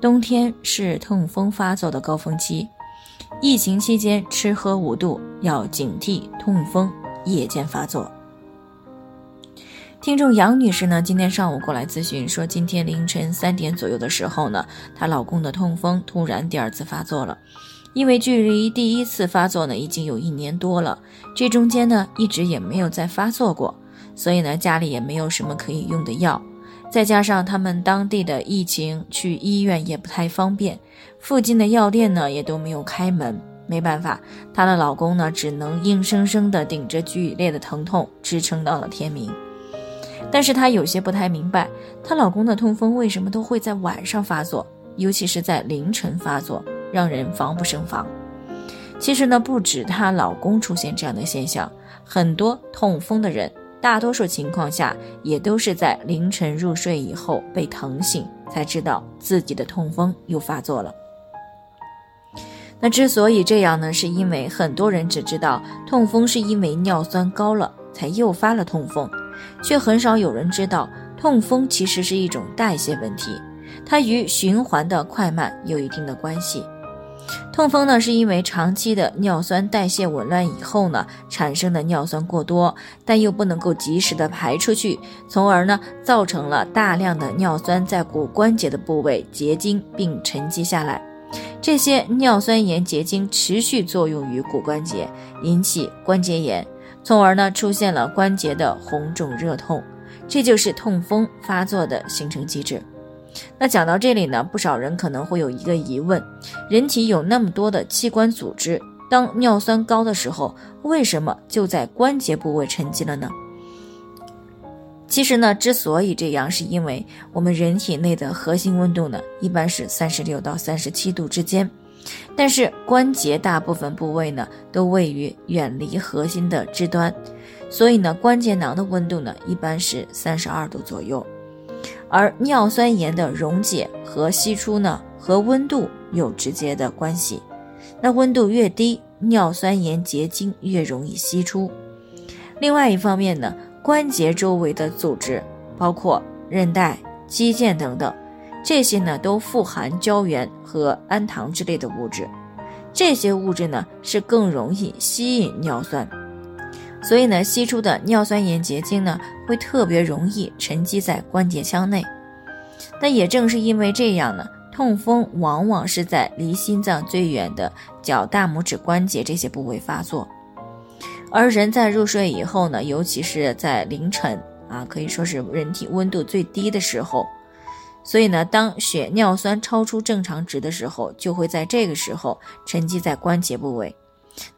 冬天是痛风发作的高峰期。疫情期间吃喝无度，要警惕痛风夜间发作。听众杨女士呢，今天上午过来咨询说，今天凌晨三点左右的时候呢，她老公的痛风突然第二次发作了。因为距离第一次发作呢已经有一年多了，这中间呢一直也没有再发作过，所以呢家里也没有什么可以用的药。再加上他们当地的疫情，去医院也不太方便，附近的药店呢也都没有开门。没办法，她的老公呢只能硬生生的顶着剧烈的疼痛支撑到了天明。但是她有些不太明白，她老公的痛风为什么都会在晚上发作，尤其是在凌晨发作，让人防不胜防。其实呢，不止她老公出现这样的现象，很多痛风的人。大多数情况下，也都是在凌晨入睡以后被疼醒，才知道自己的痛风又发作了。那之所以这样呢，是因为很多人只知道痛风是因为尿酸高了才诱发了痛风，却很少有人知道痛风其实是一种代谢问题，它与循环的快慢有一定的关系。痛风呢，是因为长期的尿酸代谢紊乱以后呢，产生的尿酸过多，但又不能够及时的排出去，从而呢，造成了大量的尿酸在骨关节的部位结晶并沉积下来。这些尿酸盐结晶持续作用于骨关节，引起关节炎，从而呢，出现了关节的红肿热痛，这就是痛风发作的形成机制。那讲到这里呢，不少人可能会有一个疑问：人体有那么多的器官组织，当尿酸高的时候，为什么就在关节部位沉积了呢？其实呢，之所以这样，是因为我们人体内的核心温度呢，一般是三十六到三十七度之间，但是关节大部分部位呢，都位于远离核心的肢端，所以呢，关节囊的温度呢，一般是三十二度左右。而尿酸盐的溶解和析出呢，和温度有直接的关系。那温度越低，尿酸盐结晶越容易析出。另外一方面呢，关节周围的组织，包括韧带、肌腱等等，这些呢都富含胶原和氨糖之类的物质。这些物质呢是更容易吸引尿酸。所以呢，析出的尿酸盐结晶呢，会特别容易沉积在关节腔内。那也正是因为这样呢，痛风往往是在离心脏最远的脚大拇指关节这些部位发作。而人在入睡以后呢，尤其是在凌晨啊，可以说是人体温度最低的时候，所以呢，当血尿酸超出正常值的时候，就会在这个时候沉积在关节部位。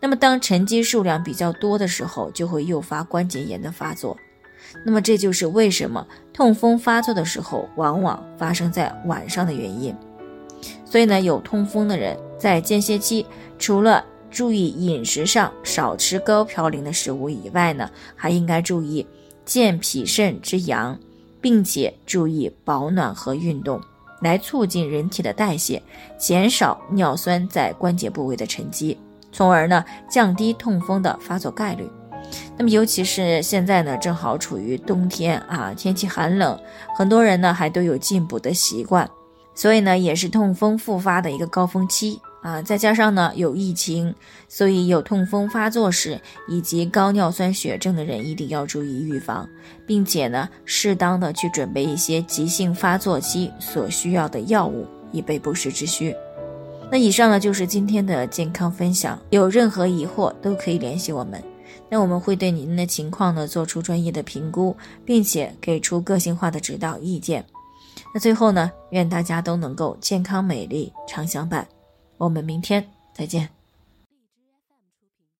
那么，当沉积数量比较多的时候，就会诱发关节炎的发作。那么，这就是为什么痛风发作的时候往往发生在晚上的原因。所以呢，有痛风的人在间歇期，除了注意饮食上少吃高嘌呤的食物以外呢，还应该注意健脾肾之阳，并且注意保暖和运动，来促进人体的代谢，减少尿酸在关节部位的沉积。从而呢，降低痛风的发作概率。那么，尤其是现在呢，正好处于冬天啊，天气寒冷，很多人呢还都有进补的习惯，所以呢，也是痛风复发的一个高峰期啊。再加上呢有疫情，所以有痛风发作时以及高尿酸血症的人一定要注意预防，并且呢，适当的去准备一些急性发作期所需要的药物，以备不时之需。那以上呢就是今天的健康分享，有任何疑惑都可以联系我们，那我们会对您的情况呢做出专业的评估，并且给出个性化的指导意见。那最后呢，愿大家都能够健康美丽常相伴，我们明天再见。